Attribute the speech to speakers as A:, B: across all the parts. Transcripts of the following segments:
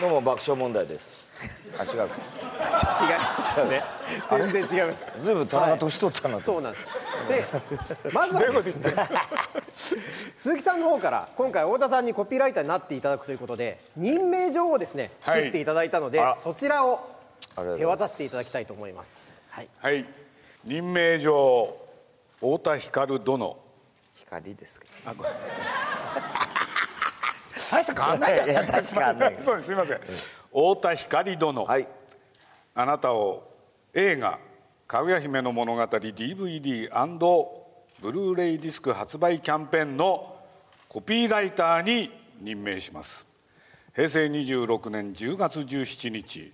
A: どうも爆笑問題です。あ違う
B: 違いますね。全然違います。
A: ずいぶん田中年取ったな、
B: そうなんです。でまずはですね。鈴木さんの方から今回太田さんにコピーライターになっていただくということで任命状をですね作っていただいたので、
C: はい
B: そちらを手渡していただきたいと思います。はい。
C: はい。任命状太田光殿。
A: 光ですけ
C: 大した変わんないじゃ
A: どいや確かにね
C: そうです。すいません。太田光殿、
A: はい。
C: あなたを映画「かぐや姫の物語」DVD& ブルーレイディスク発売キャンペーンのコピーライターに任命します。平成26年10月17日、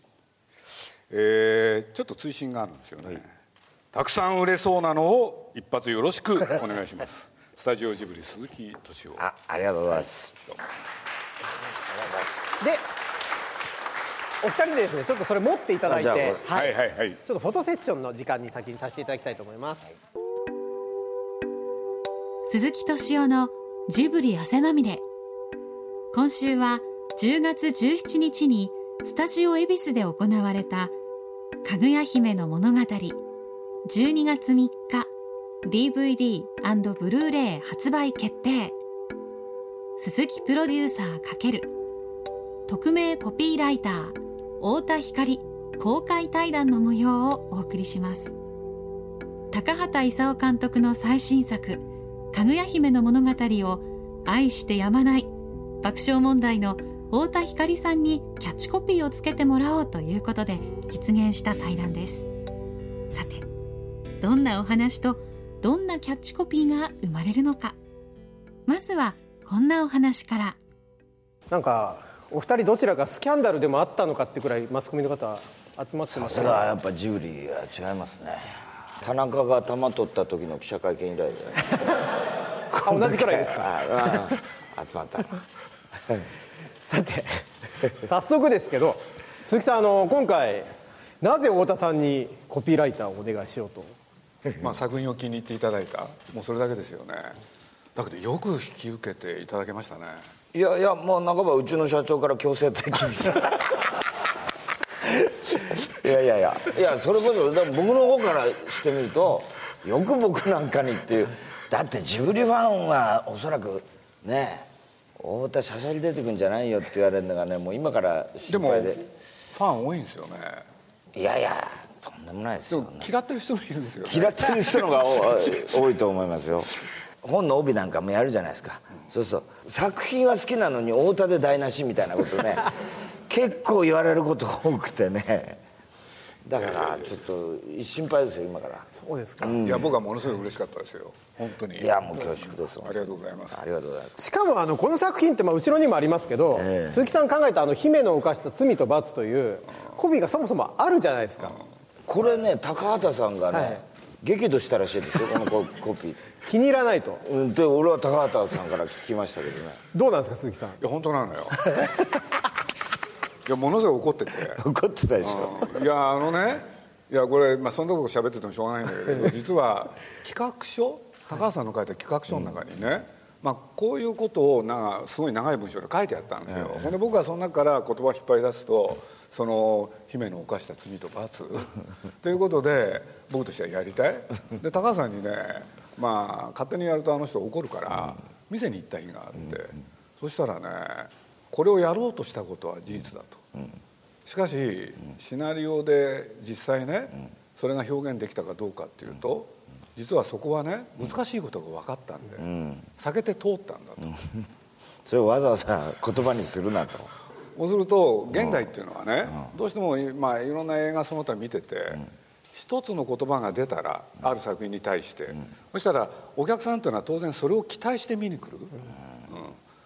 C: えーちょっと追伸があるんですよね、たくさん売れそうなのを一発よろしくお願いしますスタジオジブリ鈴木敏夫。
A: あありがとうございます。
B: でお二人でですねちょっとそれ持っていただいて
A: あじゃあこ
B: はい。
C: はいはいはい。
B: ちょっとフォトセッションの時間に先にさせていただきたいと思います、
D: 鈴木敏夫のジブリ汗まみれ。今週は10月17日にスタジオ恵比寿で行われた「かぐや姫の物語」12月3日 DVD& ブルーレイ発売決定。鈴木プロデューサー×匿名コピーライター太田光公開対談の模様をお送りします。高畑勲監督の最新作「かぐや姫の物語」を愛してやまない爆笑問題の太田光さんにキャッチコピーをつけてもらおうということで実現した対談です。さてどんなお話とどんなキャッチコピーが生まれるのか。まずはこんなお話から。
B: なんかお二人どちらかスキャンダルでもあったのかってくらいマスコミの方集まってます
A: それはやっぱジブリは違いますね。田中が玉取った時の記者会見以来だよね
B: あ同じくらいですか？
A: 集まった。
B: さて早速ですけど鈴木さんあの今回なぜ太田さんにコピーライターをお願いしようと
C: まあ、作品を気に入っていただいた。もうそれだけですよね。だけどよく引き受けていただけましたね。
A: いやいやもう半ばうちの社長から強制的に。いやいやいや。いやそれこそでも僕の方からしてみるとよく僕なんかにっていう。だってジブリファンはおそらくね太田しゃしゃり出てくんじゃないよって言われるのがねもう今から
C: で。もフ
A: 心配で
C: ァン多いんですよね。
A: いやいやとんでもないです
C: で
A: よ
C: も嫌ってる人もいるんですよね。
A: 嫌ってる人のが多 多いと思いますよ。本の帯なんかもやるじゃないですか、そうすると作品は好きなのに太田で台無しみたいなことね。結構言われることが多くてね。だからちょっと心配ですよ今から。
B: そうですか、
C: いや僕はものすごい嬉しかったですよ。本当に。
A: いやもう恐縮です
C: ありがとうございます。
A: ありがとうございます。
B: しかもあのこの作品ってまあ後ろにもありますけど、
A: ええ。
B: 鈴木さん考えたあの姫の犯した罪と罰というコピーがそもそもあるじゃないですか
A: これね高畑さんがね、
B: はい。
A: 激怒したらしいですよ このココピー。
B: 気に入らないと。
A: うんで俺は高畑さんから聞きましたけどね。
B: どうなんですか鈴木さん。
C: いや本当なのよ。いやものすごい怒ってて。
A: 怒ってたでしょ、
C: うん。いやあのねいやこれ、まあ、そんなこと喋っててもしょうがないんだけど 実は企画書高橋さんの書いた企画書の中にね、まあ、こういうことをなんかすごい長い文章で書いてあったんですよ、ほんで僕はその中から言葉を引っ張り出すとその姫の犯した罪と罰？ということで僕としてはやりたい。で高橋さんにねまあ勝手にやるとあの人怒るから店に行った日があって、そしたらねこれをやろうとしたことは事実だと。しかしシナリオで実際ねそれが表現できたかどうかっていうと実はそこはね難しいことが分かったんで避けて通ったんだと。
A: それをわざわざ言葉にするなと
C: そうすると現代っていうのはねどうしてもまあいろんな映画その他見てて一つの言葉が出たらある作品に対してそしたらお客さんっていうのは当然それを期待して見に来る。うん。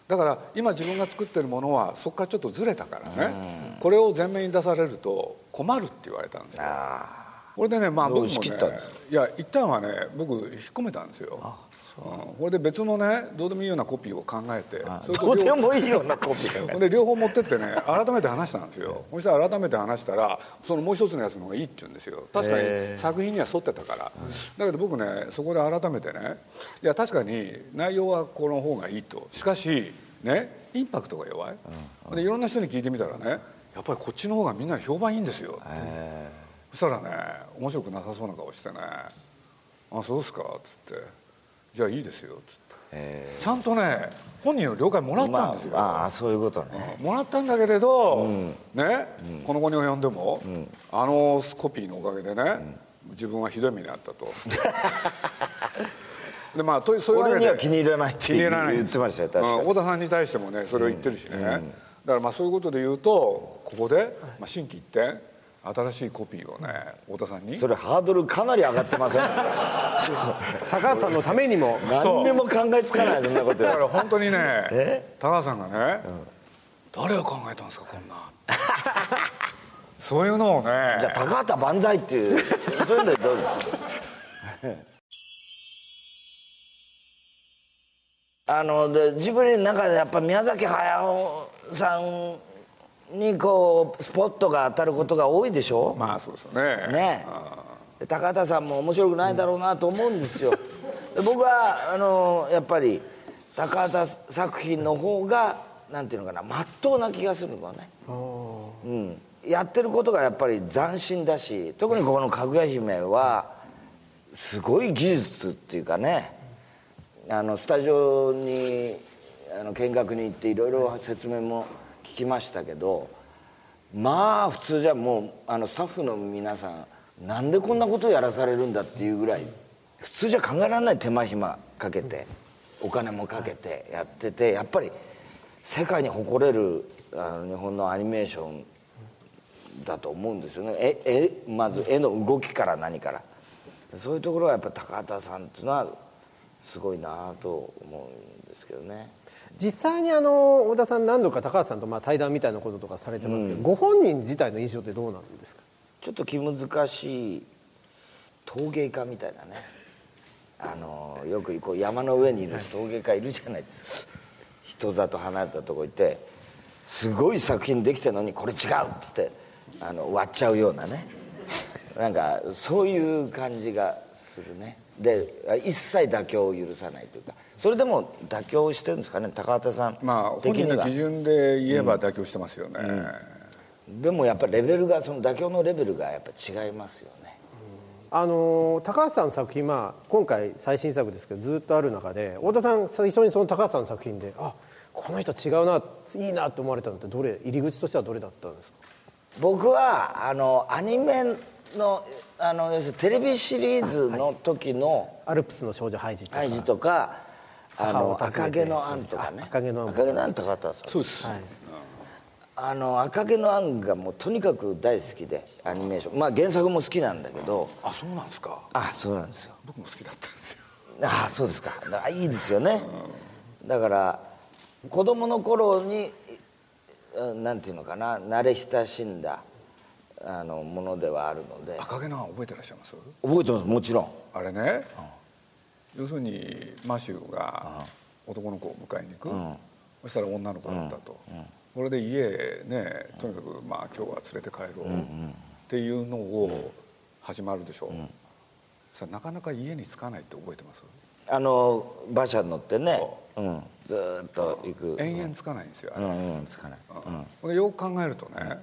C: だから今自分が作ってるものはそこからちょっとずれたからね。これを前面に出されると困るって言われたんですよ。これでねまあ僕もねいや一旦はね僕引っ込めたんですよ。うんこれで別のねどうでもいいようなコピーを考えて
A: どうで
C: 両
A: もいいようなコピー
C: で両方持ってってね改めて話したんですよ。そしたら改めて話したらそのもう一つのやつの方がいいって言うんですよ。確かに作品には沿ってたから。だけど僕ねそこで改めてねいや確かに内容はこの方がいいと。しかしねインパクトが弱い、でいろんな人に聞いてみたらねやっぱりこっちの方がみんなに評判いいんですよ、そしたらね面白くなさそうな顔してね「あそうですか」っつって「じゃあいいですよ」っつって。ちゃんとね本人の了解もらったんですよ、
A: まあ、ああそういうことね、
C: もらったんだけれど、ね、この後に及んでも、あのコピーのおかげでね、自分はひどい目に遭ったと。でまあとそういうわけで。
A: 俺には気に入らないって
C: 気に入らない
A: 言ってましたよ確かに。
C: うん。太田さんに対してもねそれを言ってるしね、だからまあそういうことで言うとここで、まあ、心機一転新しいコピーをね太田さんに？
A: それハードルかなり上がってません？
B: 高橋さんのためにも。
A: 何にも考えつかないそんなこと。
C: だから本当にね
A: え？
C: 高橋さんがね、誰が考えたんですかこんな。そういうのをね。
A: じゃあ高畑万歳っていうそういうのでどうですか？あのでジブリの中でやっぱ宮崎駿さんにこうスポットが当たることが多いでしょ？
C: まあそうですよね。
A: ね。で高畑さんも面白くないだろうなと思うんですよ。で僕はあのやっぱり高畑作品の方がなんていうのかなまっとうな気がするのね。うん、やってることがやっぱり斬新だし特にこの「かぐや姫」はすごい技術っていうかねあのスタジオにあの見学に行っていろいろ説明も聞きましたけどまあ普通じゃもうあのスタッフの皆さんなんでこんなことをやらされるんだっていうぐらい普通じゃ考えられない手間暇かけてお金もかけてやっててやっぱり世界に誇れるあの日本のアニメーションだと思うんですよね。絵絵まず絵の動きから何から。そういうところはやっぱ高畑さんっていうのはすごいなと思うんですけどね。
B: 実際にあの太田さん何度か高橋さんとまあ対談みたいなこととかされてますけど、ご本人自体の印象ってどうなんですか？
A: ちょっと気難しい陶芸家みたいなね。あのよくこう山の上にいる陶芸家いるじゃないですか。人里離れたとこ行ってすごい作品できてるのにこれ違うっつってあの割っちゃうようなね。なんかそういう感じがするね。で一切妥協を許さないというかそれでも妥協してるんですかね高畑さん。
C: まあ本人の基準で言えば妥協してますよね、
A: でもやっぱりレベルがその妥協のレベルがやっぱ違いますよね。
B: あの高橋さんの作品、まあ、今回最新作ですけどずっとある中で太田さん最初にその高橋さんの作品であこの人違うないいなと思われたのってどれ入り口としてはどれだったんですか？
A: 僕はあのアニメのあの要するにテレビシリーズの時の
B: アルプスの少女ハイジとか。
A: ハイジとかあの赤毛のアンとかね。
B: あ赤毛のアン。
A: 赤毛のアン高畑さん
C: そうです、
B: はい。
A: あの赤毛のアンがもうとにかく大好きでアニメーション。まあ原作も好きなんだけど。
C: あそうなんですか？
A: あそうなんですよ。
C: 僕も好きだったんですよ。
A: あそうですか。だからいいですよね。だから子供の頃にうんなんていうのかな。慣れ親しんだあのものではあるので。
C: 赤毛のアン覚えてらっしゃいます？
A: 覚えてますもちろん。
C: あれね、要するにマシューが男の子を迎えに行く、そしたら女の子だったと、これで家ねとにかくまあ今日は連れて帰ろうっていうのを始まるでしょ、そしたらなかなか家に着かないって覚えてます？
A: あの馬車に乗ってね
C: そ
A: う。ん、ずーっと行く。
C: 延々着かないんですよあれ、
A: うんうんつかない、うん。
C: これよく考えるとね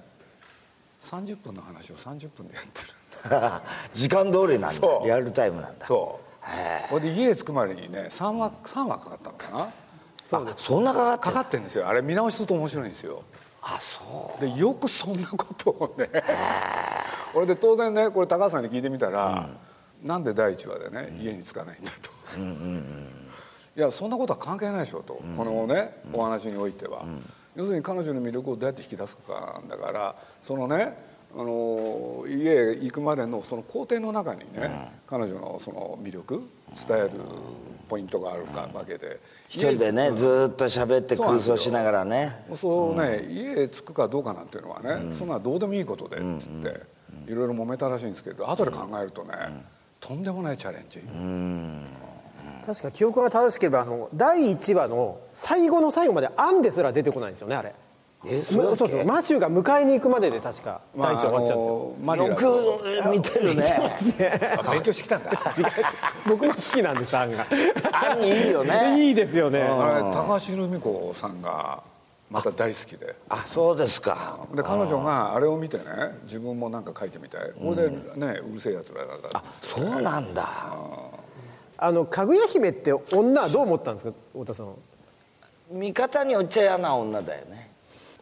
C: 30分の話を30分でやってる。
A: 時間通りなんだ。リアルタイムなんだ。
C: そう。
A: へ
C: これで家へ着くまでにね3話3話かかったのかな？
B: そうです。
A: そんなかかって
C: かかってるんですよ。あれ見直しすると面白いんですよ。
A: あそう。
C: でよくそんなことをね俺 で当然ねこれ高橋さんに聞いてみたら、なんで第一話でね家に着かないんだと、いやそんなことは関係ないでしょと、このねお話においては、要するに彼女の魅力をどうやって引き出すかなんだからそのねあの家へ行くまでのその工程の中にね、彼女のその魅力伝えるポイントがあるかわけで
A: 一人でねずーっと喋って空想しながらね。
C: そうね、家へ着くかどうかなんていうのはね、そんなどうでもいいことでっつって、いろいろ揉めたらしいんですけど後で考えるとね、とんでもないチャレンジ、
B: 確か記憶が正しければあの第1話の最後の最後まで「アン」ですら出てこないんですよねあれ
A: え
B: そうそうそうマシューが迎えに行くままでで確か第一話終わっちゃうんですよ、
A: よ
C: と。
A: く見てるね。
C: あ勉強してきたんだ。
B: 違う。僕も好きなんですアンが。
A: アンいいよね。
B: いいですよね。
C: あれ高橋留美子さんがまた大好きで。
A: あそうですか。
C: で彼女があれを見てね自分もなんか書いてみたい。これでねうるせえやつらだから。
A: そうなんだ。
B: あのかぐや姫って女はどう思ったんですか太田さんは？
A: 味方によっちゃ嫌な女だよね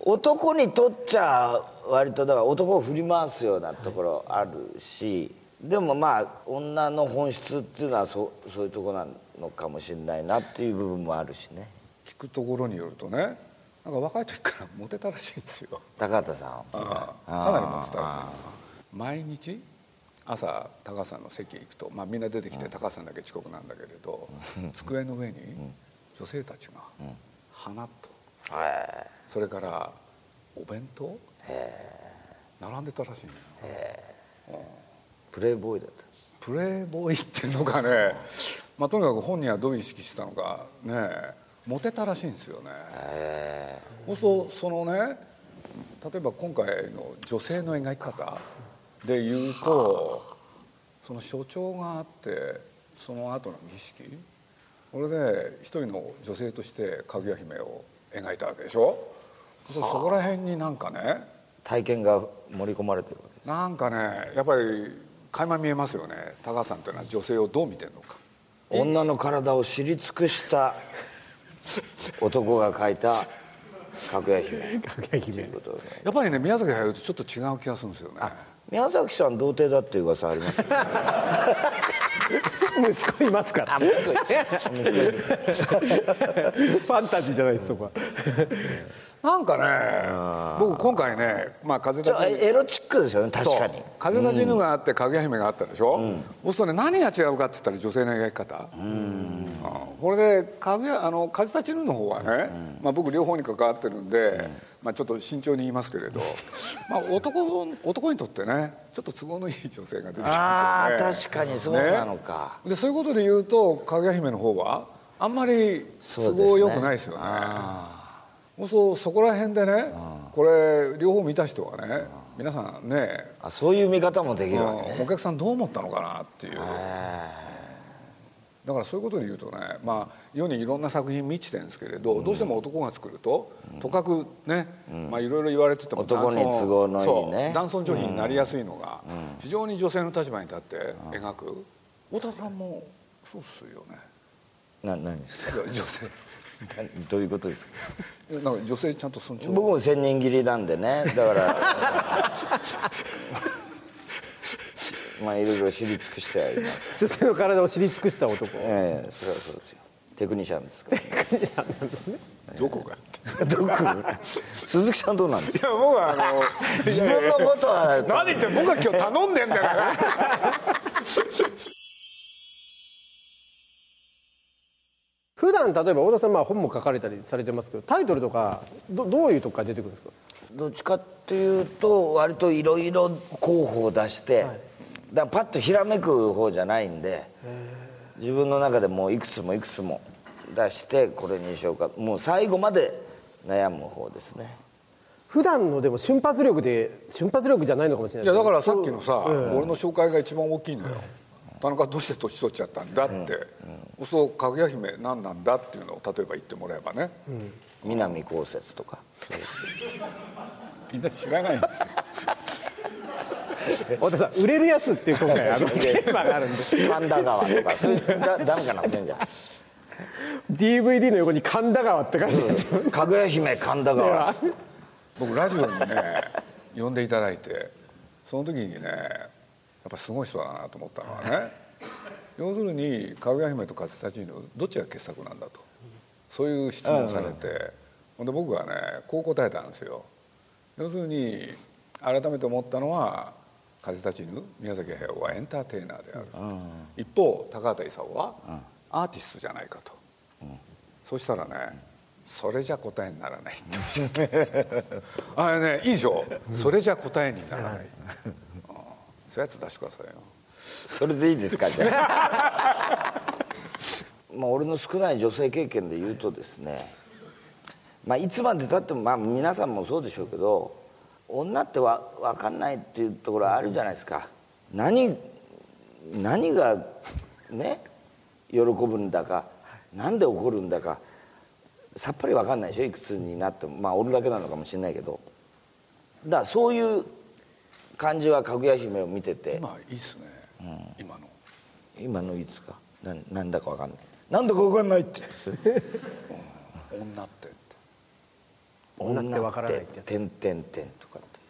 A: 男にとっちゃ割とだから男を振り回すようなところあるしでもまあ女の本質っていうのはそうそういうとこなのかもしれないなっていう部分もあるしね。
C: 聞くところによるとねなんか若い時からモテたらしいんですよ。
A: 高畑さん
C: かなりモテたらしい毎日朝高橋さんの席へ行くと、まあ、みんな出てきて高橋さんだけ遅刻なんだけれど机の上に女性たちが花とそれからお弁当？並んでたらしいのよ。
A: プレイボーイだった。
C: プレイボーイっていうのがね、まあ、とにかく本人はどう意識してたのかねモテたらしいんですよね。そうするとそのね例えば今回の女性の描き方で言うとその所長があってその後の儀式。これで一人の女性としてかぐや姫を描いたわけでしょ？そうそこら辺になんかね
A: 体験が盛り込まれてるわけです。
C: なんかねやっぱり垣間見えますよね。高橋さんというのは女性をどう見てるのか。
A: 女の体を知り尽くした男が描いたかぐや姫。
B: かぐや姫。
A: ということで。
C: やっぱりね宮崎駿とちょっと違う気がするんですよね。
A: 宮崎さん童貞だっていう噂ありますよね
B: 息子いますからファンタジーじゃないですそこは。
C: なんかね僕今回ね、まあ、風立ち
A: エロチックですよね確かに。
C: 風立ちぬがあってかぐや姫があったでしょ、そうするとね何が違うかって言ったら女性の描き方。うん。これでかぐやあの風立ちぬの方はね、まあ、僕両方に関わってるんで、まあ、ちょっと慎重に言いますけれど、まあ、男男にとってねちょっと都合のいい女性が出てき
A: ああ
C: ますよね。
A: 確かにそうなのか、
C: でそういうことで言うとかぐや姫の方はあんまり都合良くないですよね。そうそうそこら辺でねこれ両方見た人はね皆さんね
A: あそういう見方もできるわけね。
C: お客さんどう思ったのかなっていうだからそういうことで言うとねまあ世にいろんな作品満ちてるんですけれど、どうしても男が作るととかくね、まあいろいろ言われてても
A: 男に都合のいいね。
C: 男尊女卑になりやすいのが、非常に女性の立場に立って描く。太田さんもそうっすよね。
A: な何ですか？
C: 女性。
A: どういうことですか？
C: なんか女性ちゃんと尊重。
A: 僕も千人切りなんでね。だから まあいろいろ知り尽くしてあります。
B: 女性の体を知り尽くした男。
A: ええそれはそうですよ。テクニシャンですから。
C: どこが？
A: どこ鈴木さんどうなんです？か
C: いや僕はあの
A: 自分のことは
C: 何言って僕は今日頼んでんだから。
B: 普段例えば太田さんまあ本も書かれたりされてますけどタイトルとかどどういうとこから出てくるんですか？
A: どっちかっていうと割といろいろ候補を出して、だからパッとひらめく方じゃないんで自分の中でもういくつもいくつも出してこれにしようか。もう最後まで悩む方ですね。
B: 普段のでも瞬発力で瞬発力じゃないのかもしれない。
C: いやだからさっきのさ、俺の紹介が一番大きいのよ、田中どうして年取っちゃったんだって、そうするとかぐや姫何なんだっていうのを例えば言ってもらえばね、
A: 南こうせつとか。
C: みんな知らないんですよ
B: 太田さん売れるやつっていう今回あのテーマがあるんで
A: 神田川とかそういうだダメかなそういうんじゃ
B: DVD の横に神田川って書いてある。
A: かぐや姫神田川。
C: 僕ラジオにね呼んでいただいてその時にねやっぱすごい人だなと思ったのはね要するに「かぐや姫と風立ちぬ」どっちが傑作なんだと。そういう質問をされて、ほんで僕はねこう答えたんですよ。要するに改めて思ったのは「風立ちぬ」宮崎駿はエンターテイナーである、一方高畑勲はアーティストじゃないかと、そしたらねそれじゃ答えにならないっておっしゃったんですよ あれねいいでしょそれじゃ答えにならない、うん。そういうやつ出してくださいよ。
A: それでいいですかじゃあ。まあ俺の少ない女性経験で言うとですね。まあいつまでたってもまあ皆さんもそうでしょうけど女ってわ分かんないっていうところあるじゃないですか。何何がね喜ぶんだかなんで怒るんだかさっぱり分かんないでしょいくつになっても。まあおるだけなのかもしれないけど。だからそういう感じはかぐや姫を見てて。
C: 今いいっすね、今の。
A: 今のいつか。ななんだか分かんない。なんだか分かんないって。
C: 女って
B: 女って分からないってやつ
A: てんてんてんとかって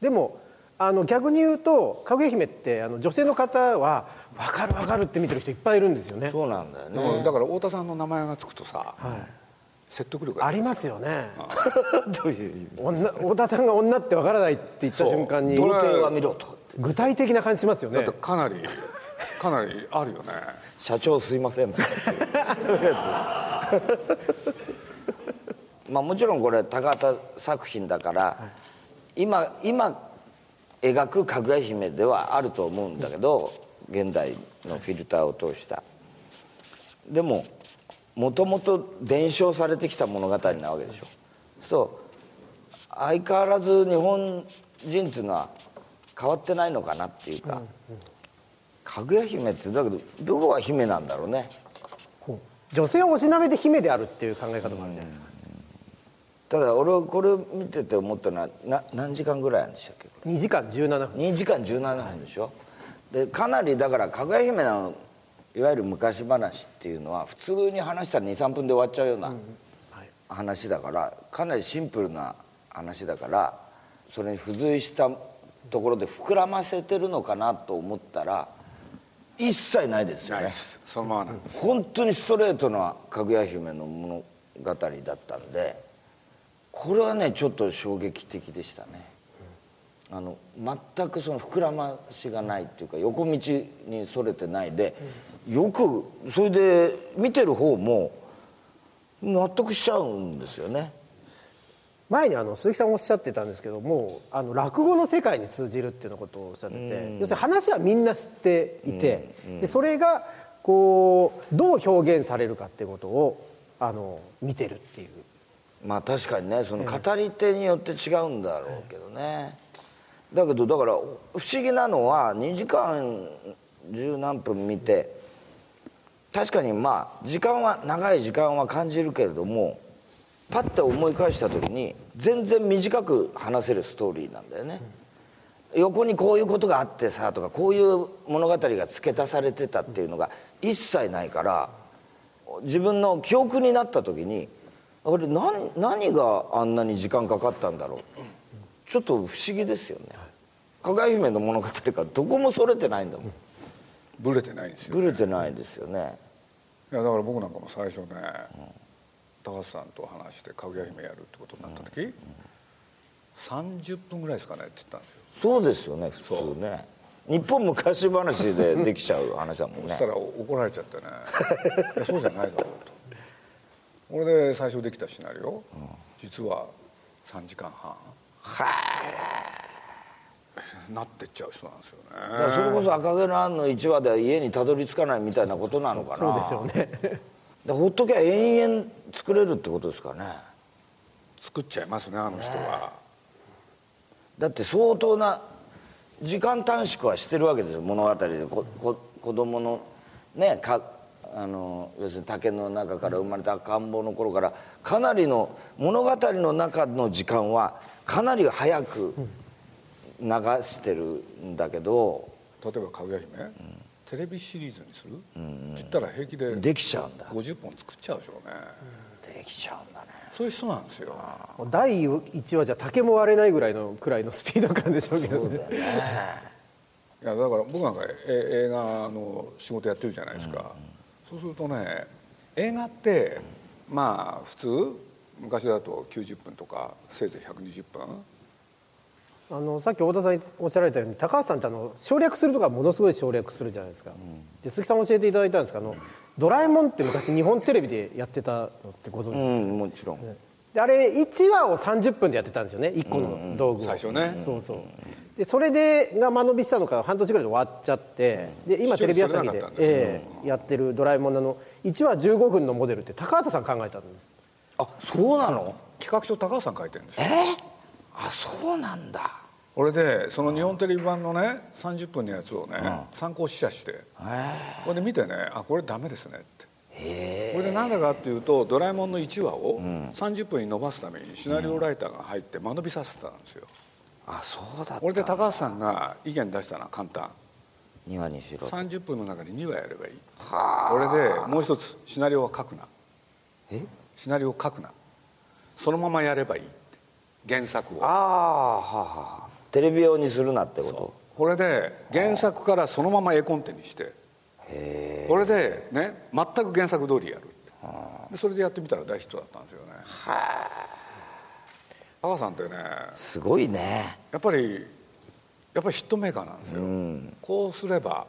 B: でもあの逆に言うとかぐや姫ってあの女性の方は分かる分かるって見てる人いっぱいいるんですよね。
A: そうなんだよ
C: で
A: ね
C: もだから太田さんの名前がつくとさ、
B: はい。
C: 説得力
B: ありますよね。
A: どういう意味
B: 女太田さんが女って分からないって言った瞬間に
A: 童貞は見ろとかって
B: 具体的な感じしますよね。
C: だってかなりかなりあるよね。
A: 社長すいません まあもちろんこれ高畑作品だから、今今描くかぐや姫ではあると思うんだけど現代のフィルターを通した。でももともと伝承されてきた物語なわけでしょ。そう。相変わらず日本人っていうのは変わってないのかなっていうか、かぐや姫ってだけどどこが姫なんだろうね。
B: 女性をおしなべて姫であるっていう考え方もあるじゃないですか。
A: ただ俺はこれを見てて思ったのはな何時間ぐらいなんでしたっけ
B: ？2時間17分。
A: 2時間17分でしょ、でかなりだからかぐや姫のいわゆる昔話っていうのは普通に話したら23分で終わっちゃうような話だからかなりシンプルな話だからそれに付随したところで膨らませてるのかなと思ったら一切ないですよね。
C: そのままなんです
A: 本当にストレートなかぐや姫の物語だったんでこれはねちょっと衝撃的でしたね。あの全くその膨らましがないっていうか横道にそれてないでよくそれで見てる方も納得しちゃうんですよね。
B: 前にあの鈴木さんおっしゃってたんですけどもうあの落語の世界に通じるっていうようなことをおっしゃってて要するに話はみんな知っていてでそれがこうどう表現されるかっていうことをあの見てるっていう
A: まあ確かにねその語り手によって違うんだろうけどね。だけどだから不思議なのは2時間十何分見て確かにまあ時間は長い時間は感じるけれどもパッて思い返した時に全然短く話せるストーリーなんだよね、横にこういうことがあってさとかこういう物語が付け足されてたっていうのが一切ないから自分の記憶になった時にあれ何何があんなに時間かかったんだろう。ちょっと不思議ですよね。加賀姫の物語がどこもそれてないんだもん。
C: ブレてないんですよ
A: ぶれてないですよね。
C: いやだから僕なんかも最初ね、高橋さんと話してかぐや姫やるってことになった時、30分ぐらいですかねって言ったんですよ。
A: そうですよね普通ね。日本昔話でできちゃう話だもんね。
C: そしたら怒られちゃってね。いやそうじゃないだろうと俺で最初できたシナリオ、実は3時間半。なってっちゃう人なんですよ
A: だから
C: ね
A: それこそ赤毛のアンの1話では家にたどり着かないみたいなことなのかな。
B: そうですよね。
A: でほっときゃ延々作れるってことですかね。
C: 作っちゃいますねあの人は、
A: だって相当な時間短縮はしてるわけですよ物語で。ここ子供のねかあの要するに竹の中から生まれた赤ん坊の頃からかなりの物語の中の時間はかなり早く流してるんだけど
C: 例えば「かぐや姫」テレビシリーズにする、って言ったら平気で
A: できちゃうんだ。
C: 50本作っちゃうでしょうね。
A: できちゃうんだね。
C: そういう人なんですよ。
B: 第1話じゃ竹も割れないぐらいのくらいのスピード感でしょうけどね。
C: いやだから僕なんかえ映画の仕事やってるじゃないですか、そうするとね映画ってまあ普通昔だと90分とかせいぜい120分。
B: あのさっき太田さんおっしゃられたように高橋さんってあの省略するとかものすごい省略するじゃないですか、で鈴木さん教えていただいたんですけどあのドラえもんって昔日本テレビでやってたのってご存知
A: う
B: ですか、
A: んもちろん。
B: であれ1話を30分でやってたんですよね1個の道具を、
C: 最初ね。
B: そうそうでそれでが間延びしたのか半年ぐらいで終わっちゃってで今テレビ朝日でええやってる「ドラえもん」の。あの1話15分のモデルって高畑さん考えたんです。
A: あそうなの？
C: 企画書高橋さん書いてるんですよ。
A: あそうなんだ。
C: 俺でその日本テレビ版のね30分のやつをね、参考試写してこれで見てねあこれダメですねって。
A: へえ。
C: これで何だかっていうと「ドラえもん」の1話を30分に伸ばすためにシナリオライターが入って間延びさせてたんですよ
A: あそうだった
C: これで高橋さんが意見出したのは簡単。
A: 庭にしろ
C: 30分の中に2話やればいい。これでもう一つシナリオは書くな。
A: え？
C: シナリオを書くな。そのままやればいいって。原作を。
A: ああはあはあ。テレビ用にするなってこと？
C: これで原作からそのまま絵コンテにして。これでね全く原作通りやるって。でそれでやってみたら大ヒットだったんですよね。高橋さんってね
A: すごいね。
C: やっぱりやっぱりヒットメーカーなんですよ、こうすれば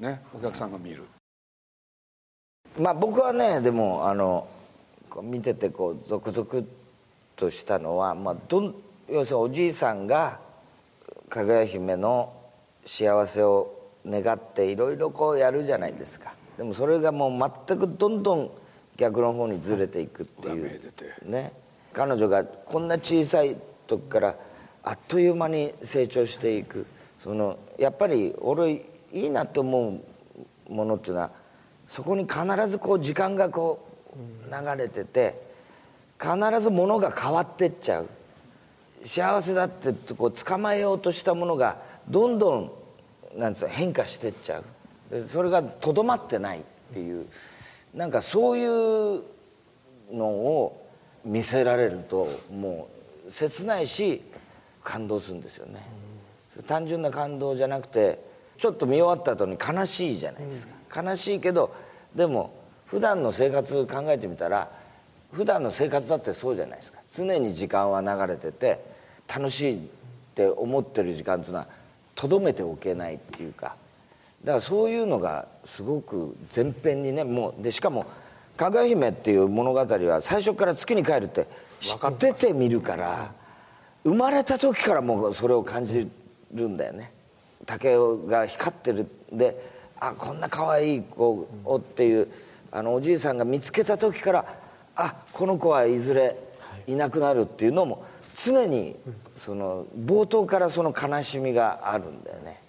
C: ねお客さんが見る。
A: まあ僕はねでもあの見ててこうゾクゾクとしたのは、まあ、どん要するにおじいさんがかぐや姫の幸せを願っていろいろこうやるじゃないですか。でもそれがもう全くどんどん逆の方にずれていくっていう。ね彼女がこんな小さい時からあっという間に成長していく。そのやっぱり俺いいなと思うものっていうのはそこに必ずこう時間がこう流れてて必ずものが変わってっちゃう。幸せだってこう捕まえようとしたものがどんどんなんです変化してっちゃう。それがとどまってないっていう。なんかそういうのを見せられるともう切ないし感動するんですよね。単純な感動じゃなくてちょっと見終わった後に悲しいじゃないですか、悲しいけどでも普段の生活考えてみたら普段の生活だってそうじゃないですか。常に時間は流れてて楽しいって思ってる時間っていうのはとどめておけないっていうか。だからそういうのがすごく前編にねもうでしかも「かぐや姫」っていう物語は最初から月に帰るって知ってて見るから生まれた時からもうそれを感じるんだよね。竹が光ってるであこんな可愛い子をっていうあのおじいさんが見つけた時からあこの子はいずれいなくなるっていうのも常にその冒頭からその悲しみがあるんだよね。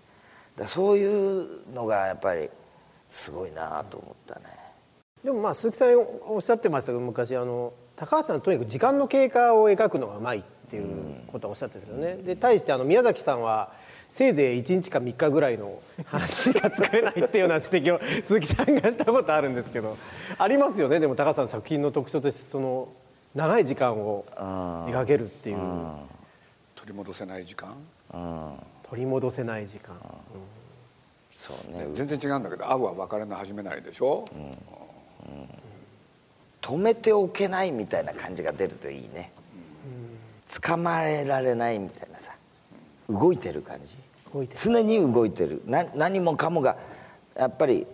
A: だそういうのがやっぱりすごいなと思ったね。
B: でもまあ鈴木さんおっしゃってましたけど昔あの高橋さんとにかく時間の経過を描くのがうまいっていうことはおっしゃってるんですよね。で対してあの宮崎さんはせいぜい1日か3日ぐらいの話が作れないっていうような指摘を鈴木さんがしたことあるんですけどありますよね。でも高橋さんの作品の特徴としてその長い時間を描けるっていう。
C: 取り戻せない時間、
B: 取り戻せない時間、
A: そうね。
C: 全然違うんだけど会うは別れの始めないでしょ、
A: 止めておけないみたいな感じが出るといいね。捕まえられないみたいなさ。動いてる感じ。
B: 動いてる。
A: 常に動いてる。な何もかもがやっぱり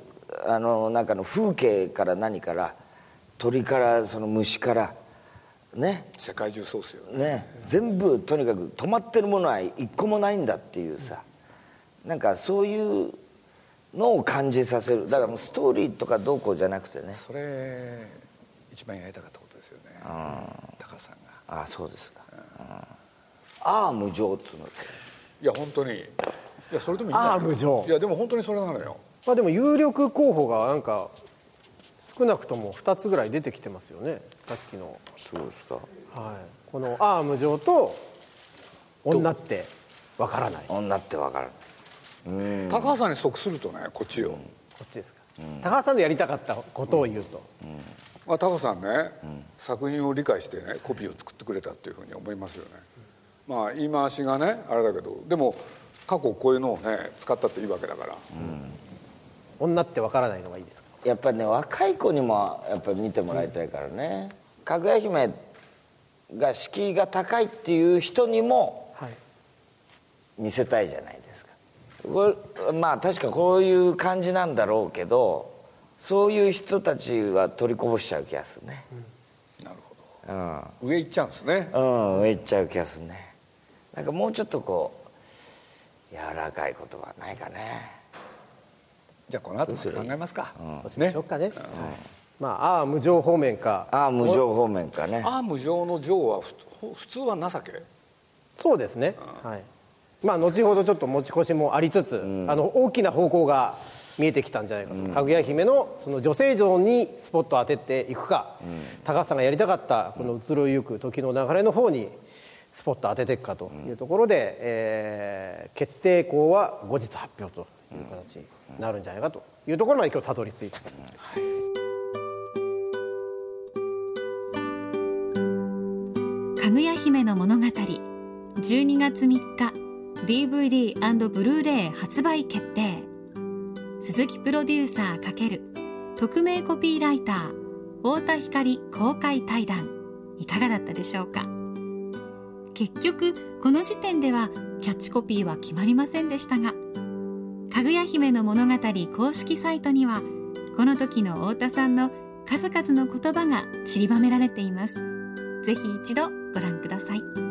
A: あの中の風景から何から鳥からその虫からね。
C: 世界中そうっすよね。
A: ね。全部とにかく止まってるものは一個もないんだっていうさ。なんかそういうのを感じさせる。だからもうストーリーとかどうこうじゃなくてね。
C: それ一番やりたかったことですよね。高橋さんが。
A: ああそうですか、ああ無情っつうの。
C: いや本当に。いやそれでもいい
B: ああ無情。
C: いやでも本当にそれなのよ。
B: まあでも有力候補がなんか少なくとも2つぐらい出てきてますよね。さっきの、
A: そうですか。
B: はい、この「ああ無情」と「女ってわからない」こ
A: 女ってわからない
C: 高橋さんに即するとねこっちよ、
B: っちですか、高橋さんでやりたかったことを言うと、
C: まあ、高橋さんね、作品を理解してねコピーを作ってくれたっていうふうに思いますよね。まあ言い回しがねあれだけどでも過去こういうのをね使ったっていいわけだから、
B: 女ってわからないのがいいですか？
A: やっぱりね若い子にもやっぱり見てもらいたいからね。かぐや姫が敷居が高いっていう人にも
B: はい。
A: 見せたいじゃないですかこれまあ確かこういう感じなんだろうけどそういう人たちは取りこぼしちゃう気がするね。
C: なるほ
A: うん。
C: ど上行っちゃうんですね。
A: うん上行っちゃう気がするね。なんかもうちょっとこう柔らかい言葉ないかね。
C: じゃあこの後考えますか、
B: そうしましょうかね、はいまあアーム上方面か。
A: アーム上方面かね。
C: アーム上の上はふ普通は情け？
B: そうですね、はいまあ後ほどちょっと持ち越しもありつつ、あの大きな方向が見えてきたんじゃないかと、かぐや姫のその女性像にスポットを当てていくか、高橋さんがやりたかったこの移ろいゆく時の流れの方にスポットを当てていくかというところで、えー決定校は後日発表という形になるんじゃないかというところまで今日たどり着いたと。
D: かぐや姫の物語。12月3日 DVD& ブルーレイ発売決定。鈴木プロデューサー×匿名コピーライター太田光公開対談。いかがだったでしょうか？結局この時点ではキャッチコピーは決まりませんでしたがかぐや姫の物語公式サイトにはこの時の太田さんの数々の言葉が散りばめられています。ぜひ一度ご覧ください。